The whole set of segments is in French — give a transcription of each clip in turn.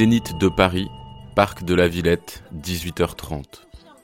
Zénith de Paris, Parc de la Villette, 18h30.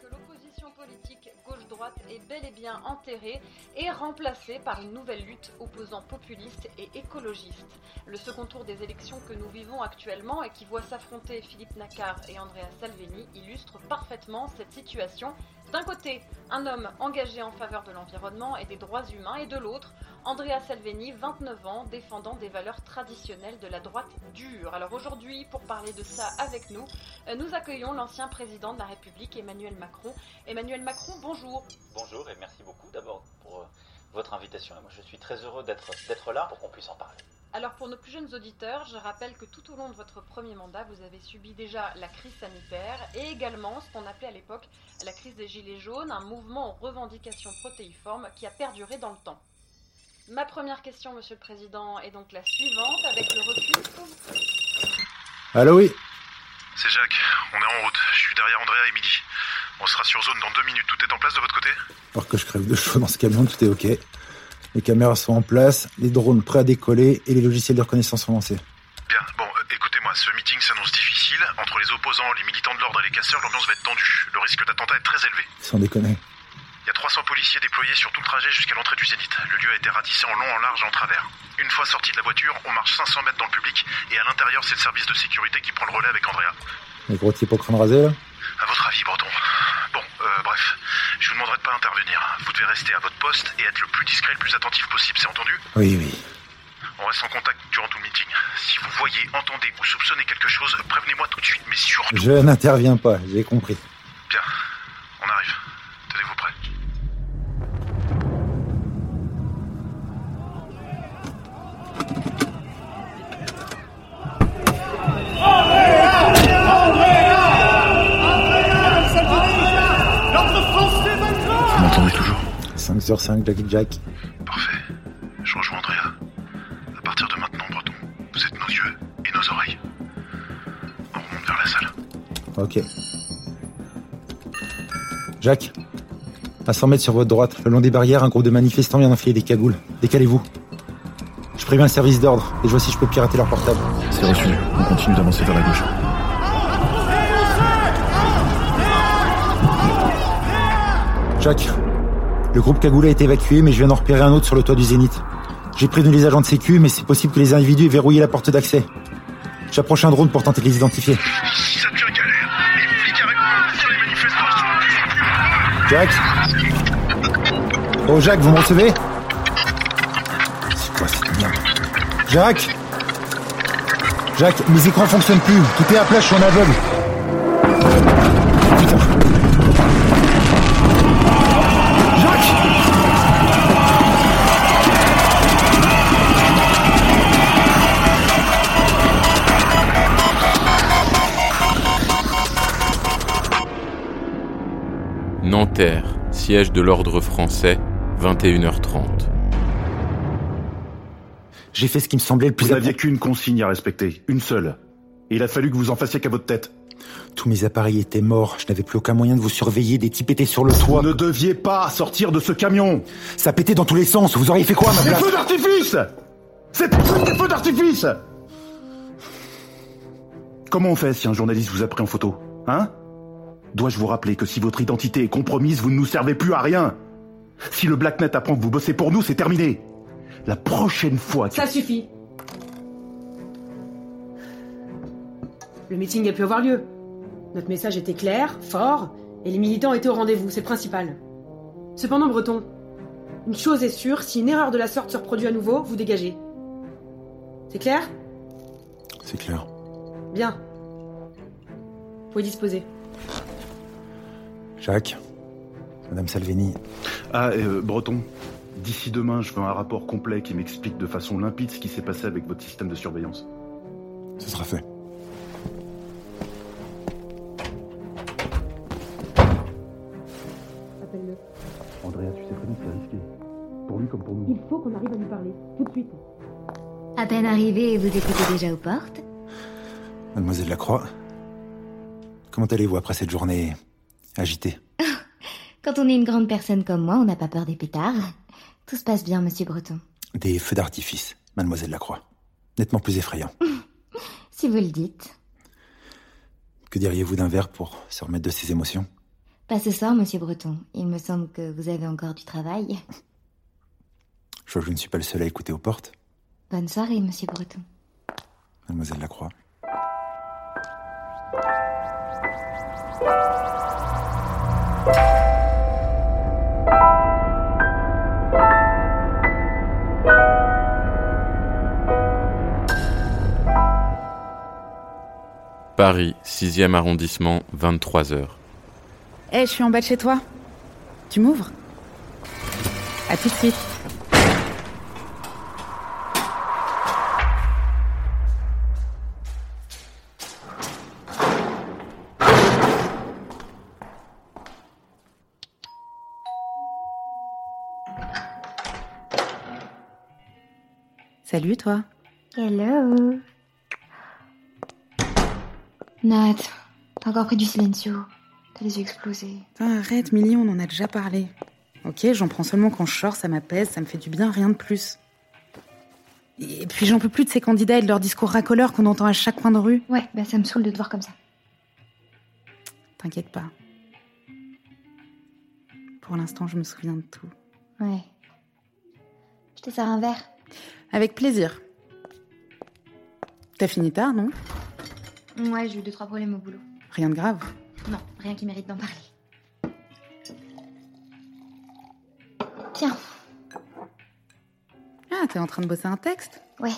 que l'opposition politique gauche-droite est bel et bien enterrée et remplacée par une nouvelle lutte opposant populistes et écologistes. Le second tour des élections que nous vivons actuellement et qui voit s'affronter Philippe Nacquart et Andrea Salvini illustre parfaitement cette situation. D'un côté, un homme engagé en faveur de l'environnement et des droits humains, et de l'autre, Andrea Salvini, 29 ans, défendant des valeurs traditionnelles de la droite dure. Alors aujourd'hui, pour parler de ça avec nous, euh, nous accueillons l'ancien président de la République, Emmanuel Macron. Emmanuel Macron, bonjour. Bonjour et merci beaucoup d'abord pour euh, votre invitation. Moi, je suis très heureux d'être là pour qu'on puisse en parler. Alors pour nos plus jeunes auditeurs, je rappelle que tout au long de votre premier mandat, vous avez subi déjà la crise sanitaire et également ce qu'on appelait à l'époque la crise des Gilets jaunes, un mouvement aux revendications protéiformes qui a perduré dans le temps. Ma première question, Monsieur le Président, est donc la suivante, avec le recul. Allô, oui C'est Jacques, on est en route. Je suis derrière Andrea et Midi. On sera sur zone dans deux minutes. Tout est en place de votre côté? Alors que je crève de chaud dans ce camion, tout est ok. Les caméras sont en place, les drones prêts à décoller et les logiciels de reconnaissance sont lancés. Bien, bon, euh, écoutez-moi, ce meeting s'annonce difficile. Entre les opposants, les militants de l'ordre et les casseurs, l'ambiance va être tendue. Le risque d'attentat est très élevé. Sans déconner. Il y a 300 policiers déployés sur tout le trajet jusqu'à l'entrée du Zénith. Le lieu a été ratissé en long, en large et en travers. Une fois sorti de la voiture, on marche 500 mètres dans le public et à l'intérieur, c'est le service de sécurité qui prend le relais avec Andrea. Les gros types au crâne rasé, là? À votre avis, Breton Bon, euh, bref, je vous demanderai de pas intervenir. Vous devez rester à votre poste et être le plus discret, le plus attentif possible, c'est entendu Oui, oui. On reste en contact durant tout le meeting. Si vous voyez, entendez ou soupçonnez quelque chose, prévenez-moi tout de suite, mais surtout... Je n'interviens pas, j'ai compris. Bien, on arrive. Tenez-vous prêts. Vous m'entendez toujours 5 sur 5, Jackie Jack. Parfait. Je rejoins Andrea. À partir de maintenant, Breton, vous êtes nos yeux et nos oreilles. On remonte vers la salle. Ok. Jacques, à 100 mètres sur votre droite, le long des barrières, un groupe de manifestants vient d'enfiler des cagoules. Décalez-vous. Je préviens le service d'ordre et je vois si je peux pirater leur portable. C'est reçu. On continue d'avancer vers la gauche. Jacques, le groupe cagoulé a été évacué, mais je viens d'en repérer un autre sur le toit du Zénith. J'ai prévenu les agents de sécu, mais c'est possible que les individus aient verrouillé la porte d'accès. J'approche un drone pour tenter de les identifier. Jacques Oh Jacques, vous me recevez C'est quoi cette merde Jacques Jacques, mes écrans fonctionnent plus. Tout est à plat, je suis en aveugle. Siège de l'ordre français, 21h30. J'ai fait ce qui me semblait le plus Vous n'aviez qu'une consigne à respecter, une seule. Et il a fallu que vous en fassiez qu'à votre tête. Tous mes appareils étaient morts. Je n'avais plus aucun moyen de vous surveiller. Des types étaient sur le toit. Vous ne deviez pas sortir de ce camion Ça pétait dans tous les sens. Vous auriez fait quoi à ma Des place feux d'artifice C'est des feux d'artifice Comment on fait si un journaliste vous a pris en photo Hein? Dois-je vous rappeler que si votre identité est compromise, vous ne nous servez plus à rien? Si le Blacknet apprend que vous bossez pour nous, c'est terminé La prochaine fois que... Ça suffit. Le meeting a pu avoir lieu. Notre message était clair, fort, et les militants étaient au rendez-vous, c'est le principal. Cependant, Breton, une chose est sûre, si une erreur de la sorte se reproduit à nouveau, vous dégagez. C'est clair? C'est clair. Bien. Vous pouvez disposer. Jacques, Madame Salvini, Ah, euh, Breton, d'ici demain, je veux un rapport complet qui m'explique de façon limpide ce qui s'est passé avec votre système de surveillance. ce sera fait. Appelle-le. Andrea, tu sais très bien que c'est risqué. Pour lui comme pour nous. Il faut qu'on arrive à lui parler, tout de suite. À peine arrivé, vous écoutez déjà aux portes Mademoiselle Lacroix, comment allez-vous après cette journée? Agitée Quand on est une grande personne comme moi, on n'a pas peur des pétards. Tout se passe bien, monsieur Breton. Des feux d'artifice, Mademoiselle Lacroix. Nettement plus effrayant. Si vous le dites. Que diriez-vous d'un verre pour se remettre de ses émotions? Pas ce soir, monsieur Breton. Il me semble que vous avez encore du travail. Je vois que je ne suis pas le seul à écouter aux portes. Bonne soirée, monsieur Breton. Mademoiselle Lacroix. Paris, 6e arrondissement, 23h. Eh, je suis en bas de chez toi. Tu m'ouvres À tout de suite. Salut toi. Hello. Nat, t'as encore pris du silencio. T'as les yeux explosés. Putain, arrête, Milly, on en a déjà parlé. Ok, j'en prends seulement quand je sors, ça m'apaise, ça me fait du bien, rien de plus. Et puis j'en peux plus de ces candidats et de leurs discours racoleurs qu'on entend à chaque coin de rue. Ouais, bah ça me saoule de te voir comme ça. T'inquiète pas. Pour l'instant, je me souviens de tout. Ouais. Je te sers un verre. Avec plaisir. T'as fini tard, non? Ouais, j'ai eu deux, trois problèmes au boulot. Rien de grave. Non, rien qui mérite d'en parler. Tiens, Ah, t'es en train de bosser un texte? Ouais.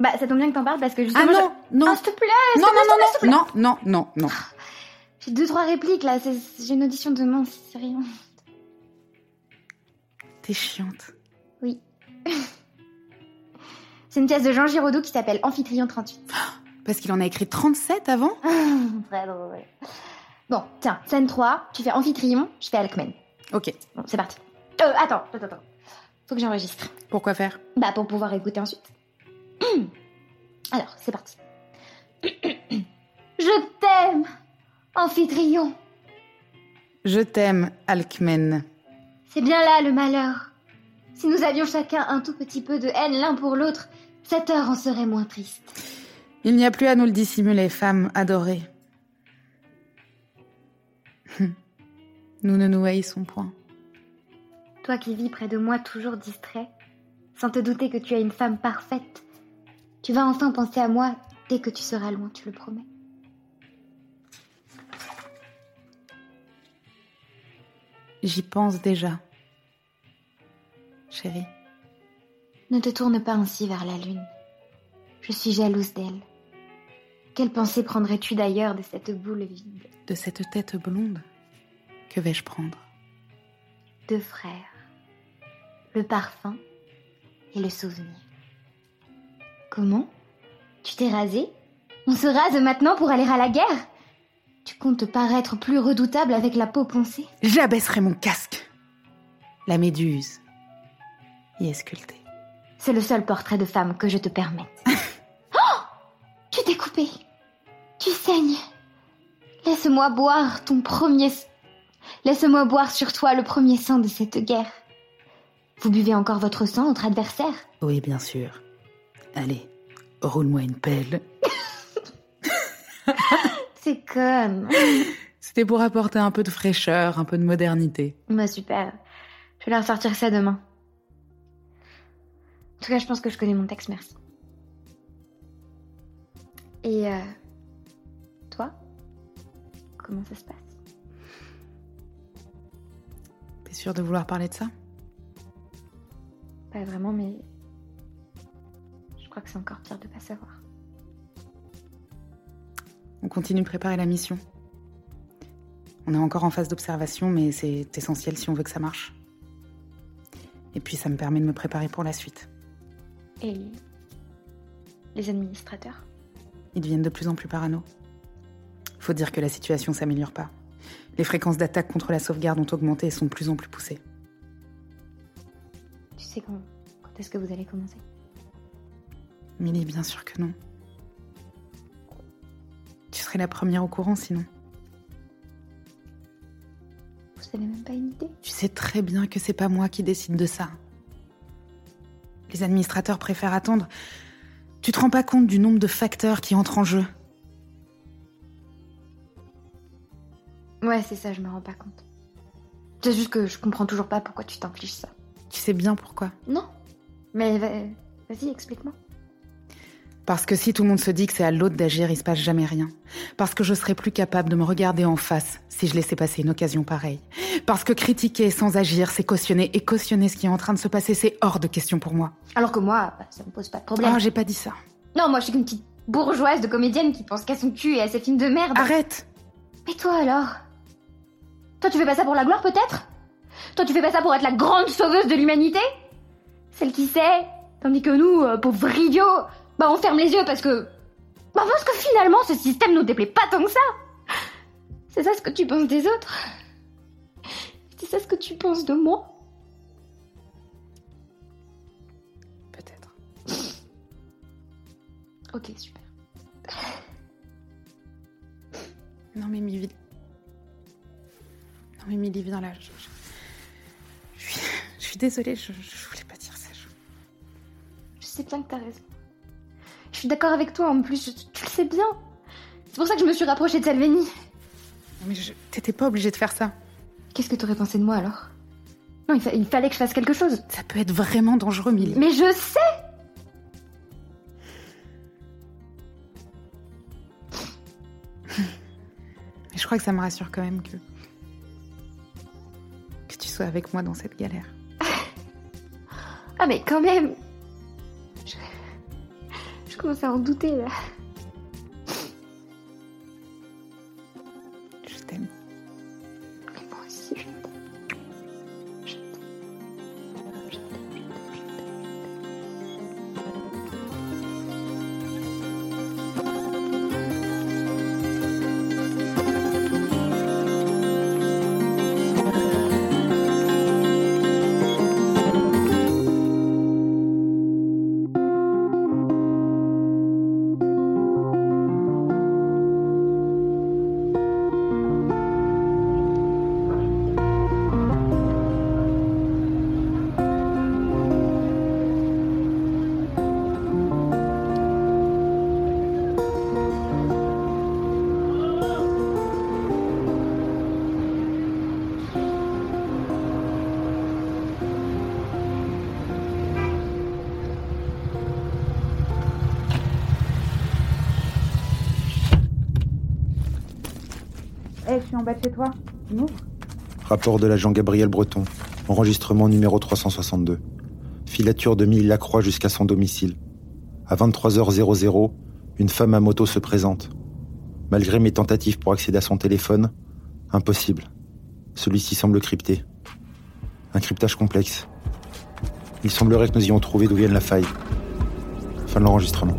Bah, ça tombe bien que t'en parles parce que justement. Ah non, je- non. Ah, s'il te plaît, Non, te plaît, s'il te plaît, s'il te non, non, non, non, non, non. J'ai deux, trois répliques là, c'est- j'ai une audition demain, c'est rien. T'es chiante. Oui. c'est une pièce de Jean Giraudoux qui s'appelle Amphitryon 38. Parce qu'il en a écrit 37 avant? Très drôle. Bon, tiens, scène 3, tu fais Amphitryon, je fais Alcmen. Ok. Bon, c'est parti. Euh, attends, attends, attends. Faut que j'enregistre. Pourquoi faire? Bah, pour pouvoir écouter ensuite. Alors, c'est parti. Je t'aime, Amphitryon. Je t'aime, Alcmen. C'est bien là le malheur. Si nous avions chacun un tout petit peu de haine l'un pour l'autre, cette heure en serait moins triste. Il n'y a plus à nous le dissimuler, femme adorée. Nous ne nous haïssons point. Toi qui vis près de moi toujours distrait, sans te douter que tu as une femme parfaite, tu vas enfin penser à moi dès que tu seras loin, tu le promets. J'y pense déjà. Chérie, Ne te tourne pas ainsi vers la lune. Je suis jalouse d'elle. Quelle pensée prendrais-tu d'ailleurs de cette boule vide de cette tête blonde, que vais-je prendre? Deux frères. Le parfum et le souvenir. Comment? Tu t'es rasé On se rase maintenant pour aller à la guerre? Tu comptes paraître plus redoutable avec la peau poncée? J'abaisserai mon casque. La méduse y est sculptée. C'est le seul portrait de femme que je te permette. oh Tu t'es coupé. Tu saignes. Laisse-moi boire ton premier... s- Laisse-moi boire sur toi le premier sang de cette guerre. Vous buvez encore votre sang, votre adversaire Oui, bien sûr. Allez, roule-moi une pelle. C'est con. C'était pour apporter un peu de fraîcheur, un peu de modernité. Bah super. Je vais leur sortir ça demain. En tout cas, je pense que je connais mon texte, merci. Et euh, Toi Comment ça se passe? T'es sûre de vouloir parler de ça? Pas vraiment, mais. Je crois que c'est encore pire de pas savoir. On continue de préparer la mission. On est encore en phase d'observation, mais c'est essentiel si on veut que ça marche. Et puis ça me permet de me préparer pour la suite. Et. Les administrateurs Ils deviennent de plus en plus parano. Faut dire que la situation s'améliore pas. Les fréquences d'attaque contre la sauvegarde ont augmenté et sont de plus en plus poussées. Tu sais quand, quand est-ce que vous allez commencer? Millie, bien sûr que non. Tu serais la première au courant sinon. Vous avez même pas une idée? Tu sais très bien que c'est pas moi qui décide de ça. Les administrateurs préfèrent attendre. Tu te rends pas compte du nombre de facteurs qui entrent en jeu. Ouais, c'est ça, je me rends pas compte. C'est juste que je comprends toujours pas pourquoi tu t'infliges ça. Tu sais bien pourquoi. Non. Mais va- vas-y, explique-moi. Parce que si tout le monde se dit que c'est à l'autre d'agir, il se passe jamais rien. Parce que je serais plus capable de me regarder en face si je laissais passer une occasion pareille. Parce que critiquer sans agir, c'est cautionner. Et cautionner ce qui est en train de se passer, c'est hors de question pour moi. Alors que moi, bah, ça me pose pas de problème. Oh, j'ai pas dit ça. Non, moi je suis qu'une petite bourgeoise de comédienne qui pense qu'à son cul et à ses films de merde. Arrête Et toi alors? Toi tu fais pas ça pour la gloire peut-être? Toi tu fais pas ça pour être la grande sauveuse de l'humanité? Celle qui sait Tandis que nous, euh, pauvres idiots, bah on ferme les yeux parce que... Bah parce que finalement ce système nous déplaît pas tant que ça C'est ça ce que tu penses des autres C'est ça ce que tu penses de moi Peut-être. Ok, super. Non mais Milly... Non mais Milly, viens là. Je, je- je suis... je suis désolée, je, je voulais pas dire ça. je- Je sais bien que t'as raison. Je suis d'accord avec toi en plus, je- tu le sais bien. C'est pour ça que je me suis rapprochée de Salveni. Non, mais je- t'étais pas obligée de faire ça. Qu'est-ce que t'aurais pensé de moi alors? Non, il, fa- il fallait que je fasse quelque chose. Ça peut être vraiment dangereux, Milly. Mais je sais Mais je crois que ça me rassure quand même que. que tu sois avec moi dans cette galère. Ah mais quand même commence à en douter là. Je suis en bas de chez toi. Tu Rapport de l'agent Gabriel Breton. Enregistrement numéro 362. Filature de Mille Lacroix jusqu'à son domicile. À 23h00, une femme à moto se présente. Malgré mes tentatives pour accéder à son téléphone, impossible. Celui-ci semble crypté. Un cryptage complexe. Il semblerait que nous ayons trouvé d'où vienne la faille. Fin de l'enregistrement.